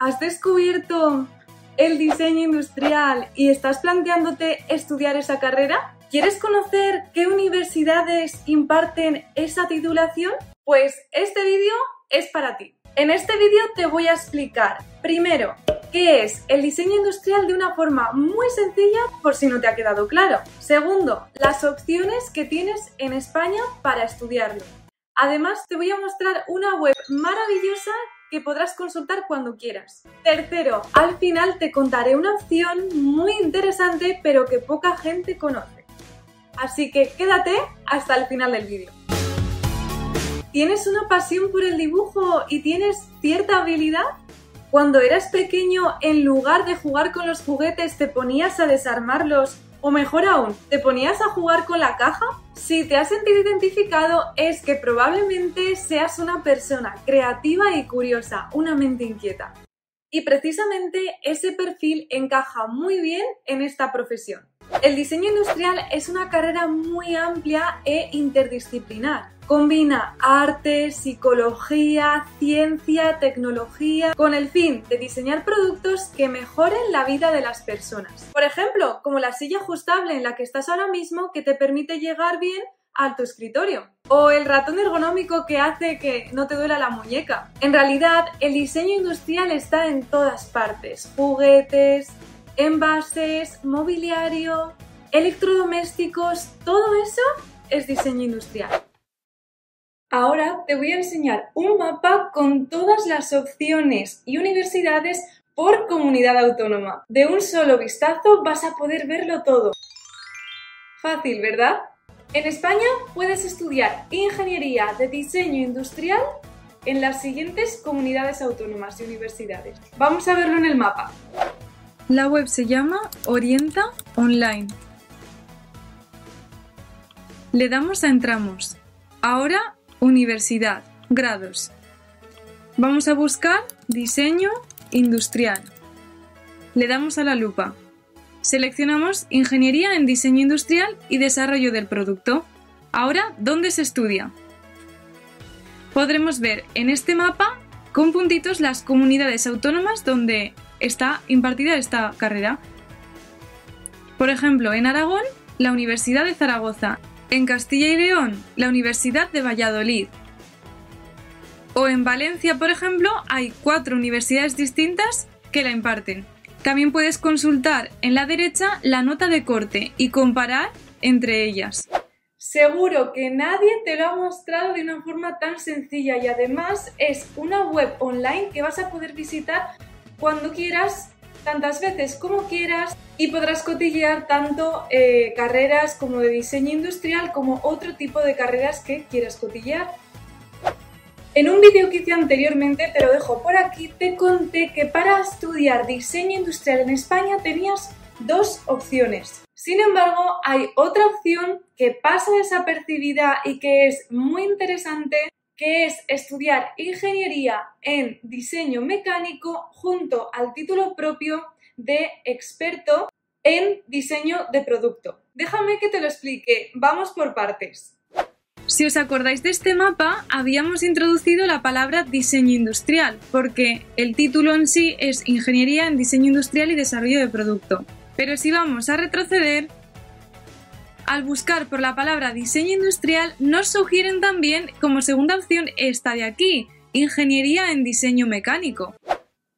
¿Has descubierto el diseño industrial y estás planteándote estudiar esa carrera? ¿Quieres conocer qué universidades imparten esa titulación? Pues este vídeo es para ti. En este vídeo te voy a explicar, primero, qué es el diseño industrial de una forma muy sencilla por si no te ha quedado claro. Segundo, las opciones que tienes en España para estudiarlo. Además, te voy a mostrar una web maravillosa que podrás consultar cuando quieras. Tercero, al final te contaré una opción muy interesante pero que poca gente conoce. Así que quédate hasta el final del vídeo. ¿Tienes una pasión por el dibujo y tienes cierta habilidad? Cuando eras pequeño, en lugar de jugar con los juguetes, te ponías a desarmarlos o mejor aún, ¿te ponías a jugar con la caja? Si te has sentido identificado es que probablemente seas una persona creativa y curiosa, una mente inquieta. Y precisamente ese perfil encaja muy bien en esta profesión. El diseño industrial es una carrera muy amplia e interdisciplinar. Combina arte, psicología, ciencia, tecnología, con el fin de diseñar productos que mejoren la vida de las personas. Por ejemplo, como la silla ajustable en la que estás ahora mismo que te permite llegar bien a tu escritorio. O el ratón ergonómico que hace que no te duela la muñeca. En realidad, el diseño industrial está en todas partes. Juguetes, envases, mobiliario, electrodomésticos, todo eso es diseño industrial. Ahora te voy a enseñar un mapa con todas las opciones y universidades por comunidad autónoma. De un solo vistazo vas a poder verlo todo. Fácil, ¿verdad? En España puedes estudiar Ingeniería de Diseño Industrial en las siguientes comunidades autónomas y universidades. Vamos a verlo en el mapa. La web se llama Orienta Online. Le damos a Entramos. Ahora Universidad, grados. Vamos a buscar diseño industrial. Le damos a la lupa. Seleccionamos Ingeniería en Diseño Industrial y Desarrollo del Producto. Ahora, ¿dónde se estudia? Podremos ver en este mapa con puntitos las comunidades autónomas donde está impartida esta carrera. Por ejemplo, en Aragón, la Universidad de Zaragoza en Castilla y León, la Universidad de Valladolid. O en Valencia, por ejemplo, hay cuatro universidades distintas que la imparten. También puedes consultar en la derecha la nota de corte y comparar entre ellas. Seguro que nadie te lo ha mostrado de una forma tan sencilla y además es una web online que vas a poder visitar cuando quieras tantas veces como quieras y podrás cotillear tanto eh, carreras como de diseño industrial como otro tipo de carreras que quieras cotillear. En un vídeo que hice anteriormente, te lo dejo por aquí, te conté que para estudiar diseño industrial en España tenías dos opciones. Sin embargo, hay otra opción que pasa desapercibida y que es muy interesante que es estudiar ingeniería en diseño mecánico junto al título propio de experto en diseño de producto. Déjame que te lo explique, vamos por partes. Si os acordáis de este mapa, habíamos introducido la palabra diseño industrial, porque el título en sí es Ingeniería en Diseño Industrial y Desarrollo de Producto. Pero si vamos a retroceder, al buscar por la palabra diseño industrial, nos sugieren también como segunda opción esta de aquí, ingeniería en diseño mecánico.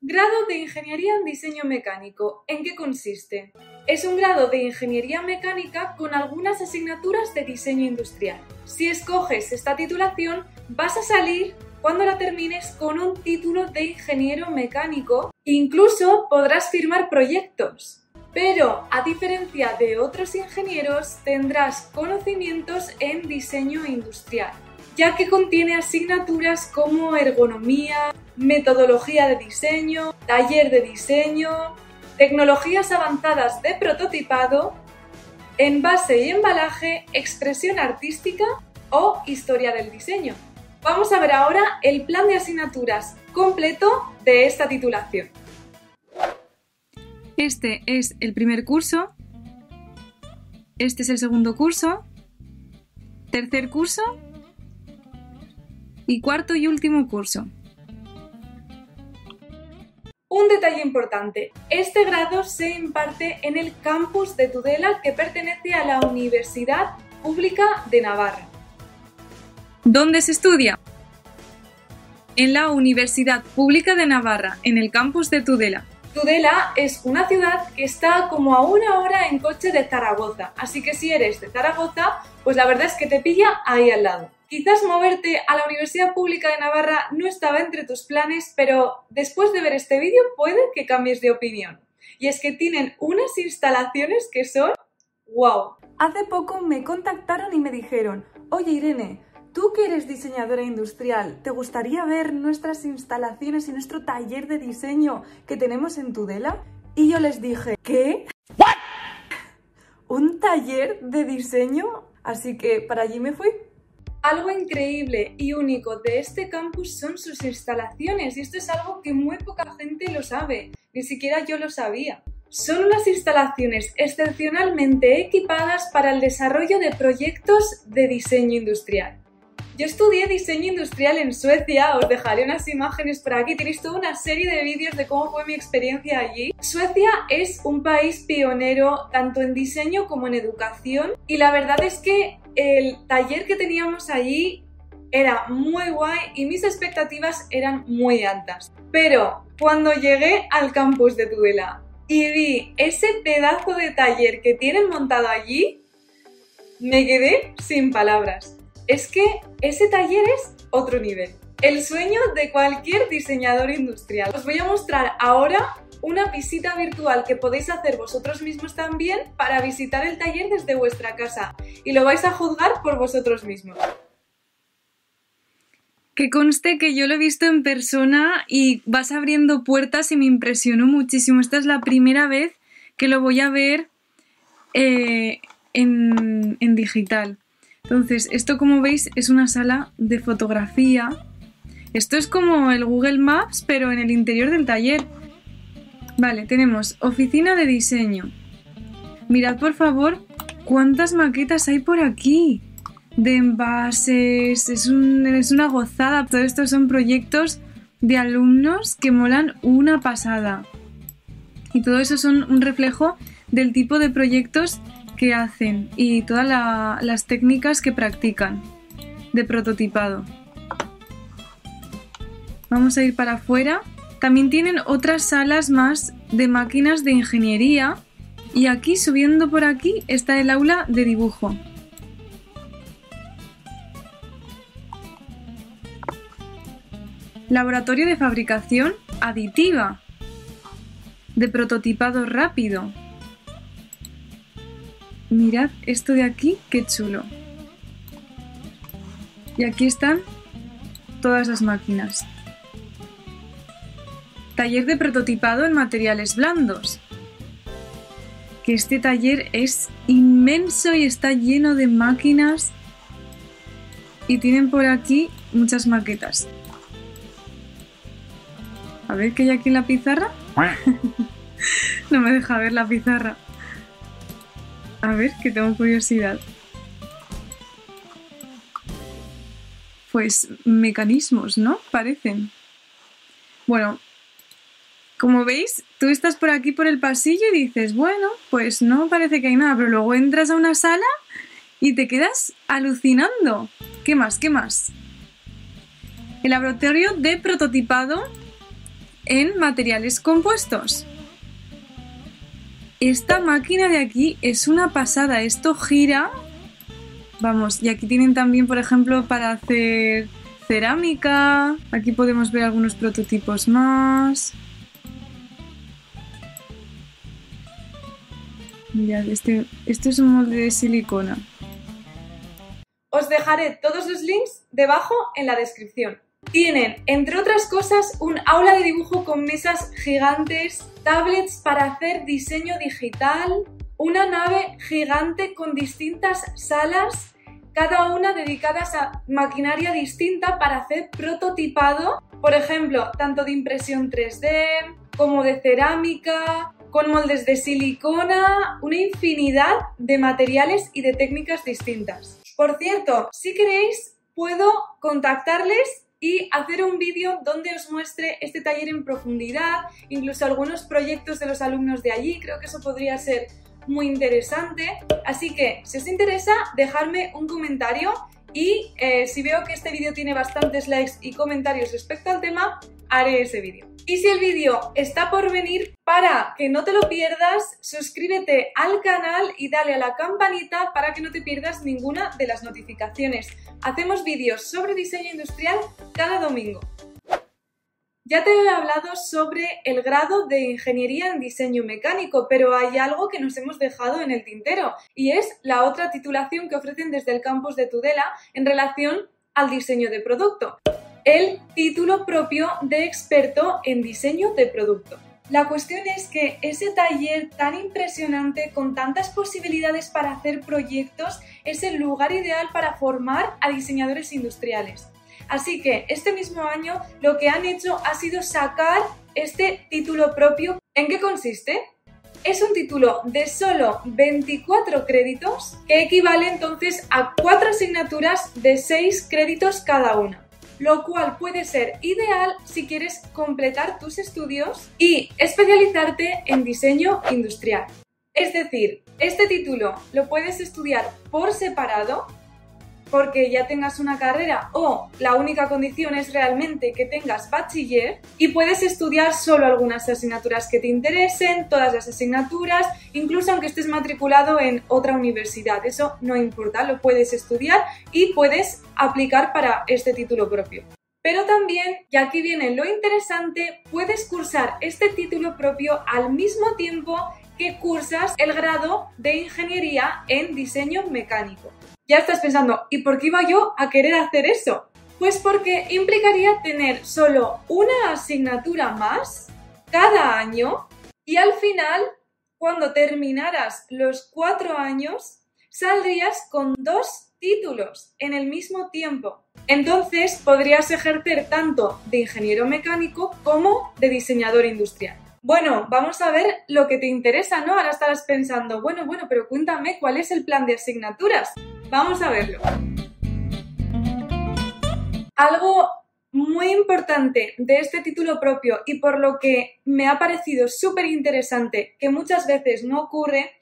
Grado de Ingeniería en Diseño Mecánico. ¿En qué consiste? Es un grado de Ingeniería Mecánica con algunas asignaturas de diseño industrial. Si escoges esta titulación, vas a salir cuando la termines con un título de ingeniero mecánico. Incluso podrás firmar proyectos. Pero, a diferencia de otros ingenieros, tendrás conocimientos en diseño industrial, ya que contiene asignaturas como ergonomía, metodología de diseño, taller de diseño, tecnologías avanzadas de prototipado, envase y embalaje, expresión artística o historia del diseño. Vamos a ver ahora el plan de asignaturas completo de esta titulación. Este es el primer curso. Este es el segundo curso. Tercer curso. Y cuarto y último curso. Un detalle importante, este grado se imparte en el campus de Tudela que pertenece a la Universidad Pública de Navarra. ¿Dónde se estudia? En la Universidad Pública de Navarra, en el campus de Tudela. Tudela es una ciudad que está como a una hora en coche de Zaragoza, así que si eres de Zaragoza, pues la verdad es que te pilla ahí al lado. Quizás moverte a la Universidad Pública de Navarra no estaba entre tus planes, pero después de ver este vídeo puede que cambies de opinión. Y es que tienen unas instalaciones que son wow. Hace poco me contactaron y me dijeron, oye Irene, tú que eres diseñadora industrial, ¿te gustaría ver nuestras instalaciones y nuestro taller de diseño que tenemos en Tudela? Y yo les dije, ¿qué? ¿Un taller de diseño? Así que para allí me fui. Algo increíble y único de este campus son sus instalaciones y esto es algo que muy poca gente lo sabe, ni siquiera yo lo sabía. Son unas instalaciones excepcionalmente equipadas para el desarrollo de proyectos de diseño industrial. Yo estudié diseño industrial en Suecia, os dejaré unas imágenes por aquí, tenéis toda una serie de vídeos de cómo fue mi experiencia allí. Suecia es un país pionero tanto en diseño como en educación y la verdad es que el taller que teníamos allí era muy guay y mis expectativas eran muy altas. Pero cuando llegué al campus de Tudela y vi ese pedazo de taller que tienen montado allí, me quedé sin palabras. Es que ese taller es otro nivel. El sueño de cualquier diseñador industrial. Os voy a mostrar ahora una visita virtual que podéis hacer vosotros mismos también para visitar el taller desde vuestra casa y lo vais a juzgar por vosotros mismos. Que conste que yo lo he visto en persona y vas abriendo puertas y me impresionó muchísimo. Esta es la primera vez que lo voy a ver eh, en, en digital. Entonces, esto como veis es una sala de fotografía. Esto es como el Google Maps, pero en el interior del taller. Vale, tenemos oficina de diseño. Mirad por favor cuántas maquetas hay por aquí. De envases, es, una gozada. Todo esto son proyectos de alumnos que molan una pasada. Y todo eso son un reflejo del tipo de proyectos que hacen y todas las técnicas que practican de prototipado. Vamos a ir para afuera. También tienen otras salas más de máquinas de ingeniería y aquí subiendo por aquí está el aula de dibujo. Laboratorio de fabricación aditiva. De prototipado rápido. Mirad esto de aquí, qué chulo. Y aquí están todas las máquinas. Taller de prototipado en materiales blandos. Que este taller es inmenso y está lleno de máquinas. Y tienen por aquí muchas maquetas. A ver qué hay aquí en la pizarra. no me deja ver la pizarra. A ver, que tengo curiosidad. Pues mecanismos, ¿no? Parecen. Bueno, como veis, tú estás por aquí por el pasillo y dices, bueno, pues no parece que hay nada, pero luego entras a una sala y te quedas alucinando. ¿Qué más? ¿Qué más? El laboratorio de prototipado en materiales compuestos. Esta máquina de aquí es una pasada. Esto gira. Vamos, y aquí tienen también, por ejemplo, para hacer cerámica. Aquí podemos ver algunos prototipos más. Mirad, este, este es un molde de silicona. Os dejaré todos los links debajo en la descripción. Tienen, entre otras cosas, un aula de dibujo con mesas gigantes, tablets para hacer diseño digital, una nave gigante con distintas salas, cada una dedicadas a maquinaria distinta para hacer prototipado, por ejemplo, tanto de impresión 3D como de cerámica, con moldes de silicona, una infinidad de materiales y de técnicas distintas. Por cierto, si queréis, puedo contactarles y hacer un vídeo donde os muestre este taller en profundidad, incluso algunos proyectos de los alumnos de allí, creo que eso podría ser muy interesante. Así que si os interesa, dejadme un comentario y eh, si veo que este vídeo tiene bastantes likes y comentarios respecto al tema, haré ese vídeo. Y si el vídeo está por venir, para que no te lo pierdas, suscríbete al canal y dale a la campanita para que no te pierdas ninguna de las notificaciones. Hacemos vídeos sobre diseño industrial cada domingo. Ya te he hablado sobre el grado de Ingeniería en Diseño Mecánico, pero hay algo que nos hemos dejado en el tintero y es la otra titulación que ofrecen desde el campus de Tudela en relación al diseño de producto, el título propio de experto en diseño de producto. La cuestión es que ese taller tan impresionante, con tantas posibilidades para hacer proyectos, es el lugar ideal para formar a diseñadores industriales. Así que este mismo año lo que han hecho ha sido sacar este título propio. ¿En qué consiste? Es un título de solo 24 créditos que equivale entonces a 4 asignaturas de 6 créditos cada una lo cual puede ser ideal si quieres completar tus estudios y especializarte en diseño industrial. Es decir, este título lo puedes estudiar por separado porque ya tengas una carrera o la única condición es realmente que tengas bachiller y puedes estudiar solo algunas asignaturas que te interesen, todas las asignaturas, incluso aunque estés matriculado en otra universidad. Eso no importa, lo puedes estudiar y puedes aplicar para este título propio. Pero también, y aquí viene lo interesante, puedes cursar este título propio al mismo tiempo que cursas el grado de ingeniería en diseño mecánico. Ya estás pensando, ¿y por qué iba yo a querer hacer eso? Pues porque implicaría tener solo una asignatura más cada año y al final, cuando terminaras los cuatro años, saldrías con dos títulos en el mismo tiempo. Entonces podrías ejercer tanto de ingeniero mecánico como de diseñador industrial. Bueno, vamos a ver lo que te interesa, ¿no? Ahora estarás pensando, bueno, bueno, pero cuéntame cuál es el plan de asignaturas. Vamos a verlo. Algo muy importante de este título propio y por lo que me ha parecido súper interesante, que muchas veces no ocurre,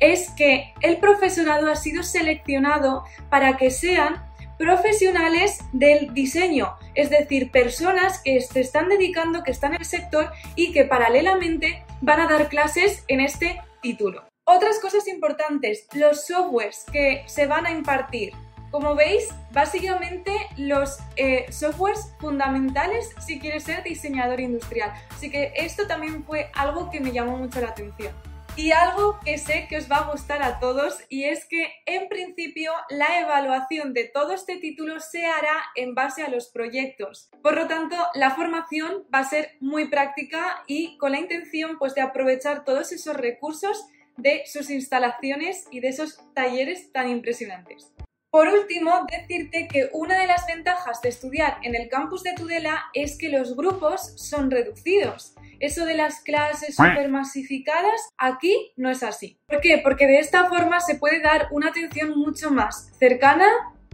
es que el profesorado ha sido seleccionado para que sean profesionales del diseño, es decir, personas que se están dedicando, que están en el sector y que paralelamente van a dar clases en este título. Otras cosas importantes, los softwares que se van a impartir. Como veis, básicamente los eh, softwares fundamentales si quieres ser diseñador industrial. Así que esto también fue algo que me llamó mucho la atención. Y algo que sé que os va a gustar a todos y es que en principio la evaluación de todo este título se hará en base a los proyectos. Por lo tanto, la formación va a ser muy práctica y con la intención pues de aprovechar todos esos recursos de sus instalaciones y de esos talleres tan impresionantes. Por último, decirte que una de las ventajas de estudiar en el campus de Tudela es que los grupos son reducidos. Eso de las clases supermasificadas, aquí no es así. ¿Por qué? Porque de esta forma se puede dar una atención mucho más cercana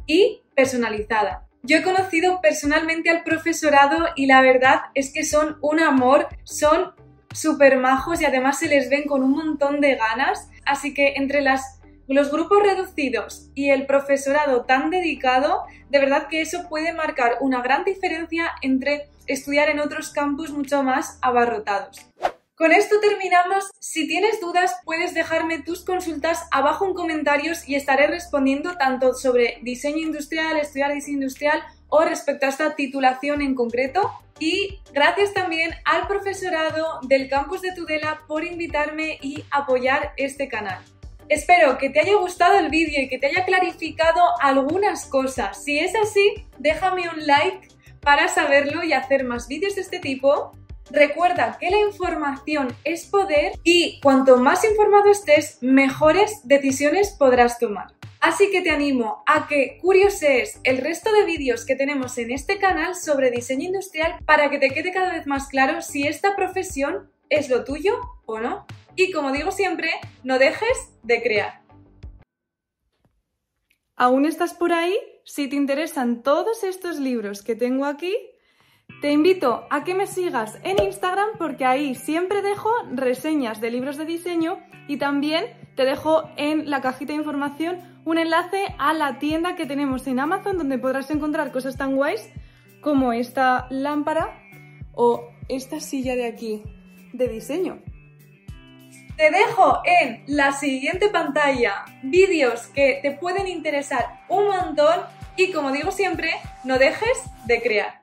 y personalizada. Yo he conocido personalmente al profesorado y la verdad es que son un amor, son súper majos y además se les ven con un montón de ganas. Así que entre las, los grupos reducidos y el profesorado tan dedicado, de verdad que eso puede marcar una gran diferencia entre estudiar en otros campus mucho más abarrotados. Con esto terminamos. Si tienes dudas, puedes dejarme tus consultas abajo en comentarios y estaré respondiendo tanto sobre diseño industrial, estudiar diseño industrial o respecto a esta titulación en concreto. Y gracias también al profesorado del campus de Tudela por invitarme y apoyar este canal. Espero que te haya gustado el vídeo y que te haya clarificado algunas cosas. Si es así, déjame un like para saberlo y hacer más vídeos de este tipo Recuerda que la información es poder y cuanto más informado estés, mejores decisiones podrás tomar. Así que te animo a que curiosees el resto de vídeos que tenemos en este canal sobre diseño industrial para que te quede cada vez más claro si esta profesión es lo tuyo o no. Y como digo siempre, no dejes de crear. ¿Aún estás por ahí? si te interesan todos estos libros que tengo aquí, te invito a que me sigas en Instagram porque ahí siempre dejo reseñas de libros de diseño y también te dejo en la cajita de información un enlace a la tienda que tenemos en Amazon donde podrás encontrar cosas tan guays como esta lámpara o esta silla de aquí de diseño. Te dejo en la siguiente pantalla vídeos que te pueden interesar un montón y como digo siempre, no dejes de crear.